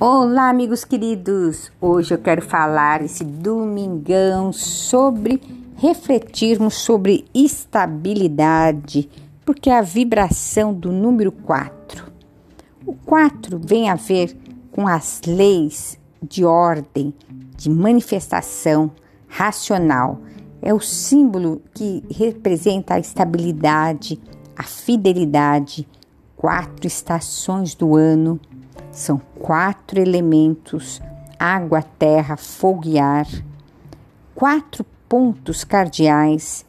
Olá, amigos queridos! Hoje eu quero falar esse domingão sobre refletirmos sobre estabilidade, porque é a vibração do número 4. O 4 vem a ver com as leis de ordem, de manifestação racional. É o símbolo que representa a estabilidade, a fidelidade, quatro estações do ano são quatro elementos: água, terra, fogo e ar, quatro pontos cardeais,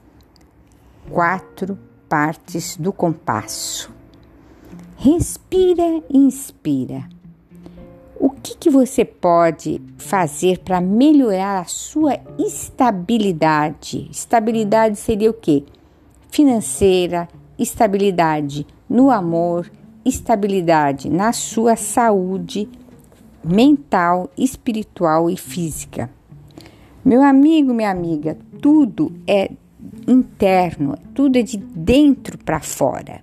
quatro partes do compasso. Respira e inspira. O que, que você pode fazer para melhorar a sua estabilidade? Estabilidade seria o quê? Financeira, estabilidade no amor, estabilidade na sua saúde mental, espiritual e física. Meu amigo, minha amiga, tudo é interno, tudo é de dentro para fora.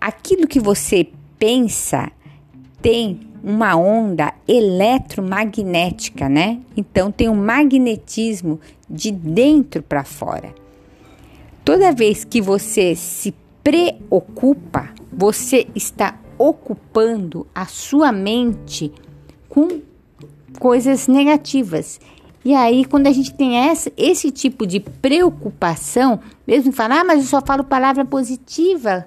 Aquilo que você pensa tem uma onda eletromagnética, né? Então tem um magnetismo de dentro para fora. Toda vez que você se preocupa, você está ocupando a sua mente com coisas negativas. E aí, quando a gente tem essa, esse tipo de preocupação, mesmo falar, ah, mas eu só falo palavra positiva.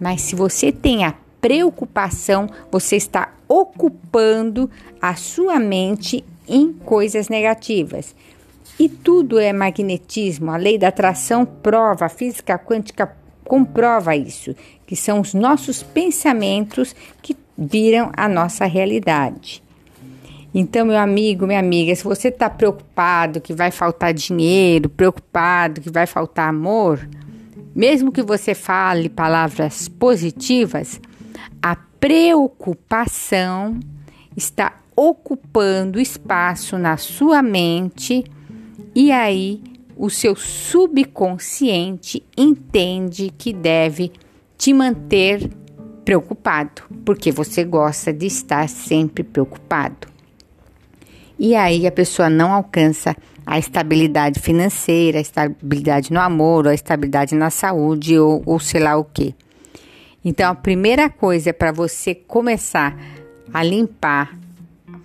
Mas se você tem a preocupação, você está ocupando a sua mente em coisas negativas. E tudo é magnetismo. A lei da atração prova, a física quântica comprova isso, que são os nossos pensamentos que viram a nossa realidade. Então, meu amigo, minha amiga, se você está preocupado que vai faltar dinheiro, preocupado que vai faltar amor, mesmo que você fale palavras positivas, a preocupação está ocupando espaço na sua mente e aí o seu subconsciente entende que deve te manter preocupado, porque você gosta de estar sempre preocupado. E aí a pessoa não alcança a estabilidade financeira, a estabilidade no amor, a estabilidade na saúde ou, ou sei lá o que. Então a primeira coisa é para você começar a limpar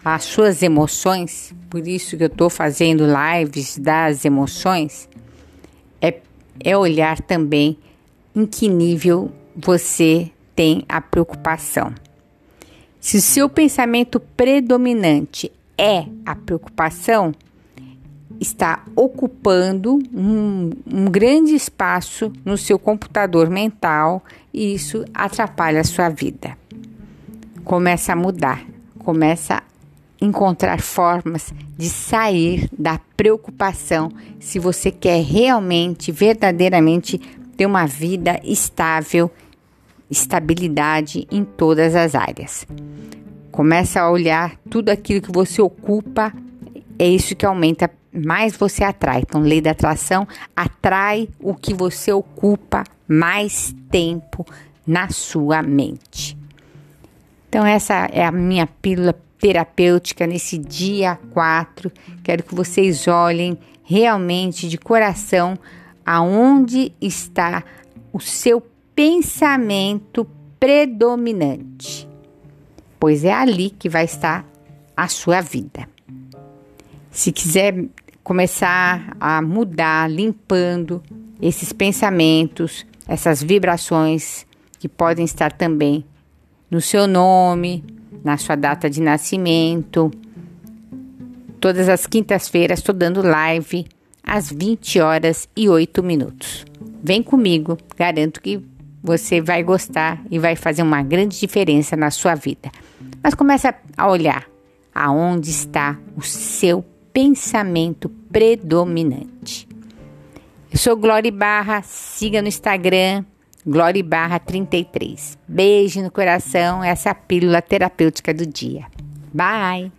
as suas emoções, por isso que eu estou fazendo lives das emoções, é, é olhar também em que nível você tem a preocupação. Se o seu pensamento predominante é a preocupação, está ocupando um, um, grande espaço no seu computador mental e isso atrapalha a sua vida. Começa a mudar, começa encontrar formas de sair da preocupação se você quer realmente, verdadeiramente ter uma vida estável, estabilidade em todas as áreas. Começa a olhar tudo aquilo que você ocupa, é isso que aumenta, mais você atrai. Então, lei da atração atrai o que você ocupa mais tempo na sua mente. Então, essa é a minha pílula terapêutica nesse dia 4. Quero que vocês olhem realmente de coração aonde está o seu pensamento predominante, pois é ali que vai estar a sua vida. Se quiser começar a mudar, limpando esses pensamentos, essas vibrações que podem estar também no seu nome, na sua data de nascimento. Todas as quintas-feiras estou dando live às 20 horas e 8 minutos. Vem comigo, garanto que você vai gostar e vai fazer uma grande diferença na sua vida. Mas começa a olhar aonde está o seu pensamento predominante. Eu sou Glória Barra, siga no Instagram Glória barra 33. Beijo no coração, essa é a pílula terapêutica do dia. Bye!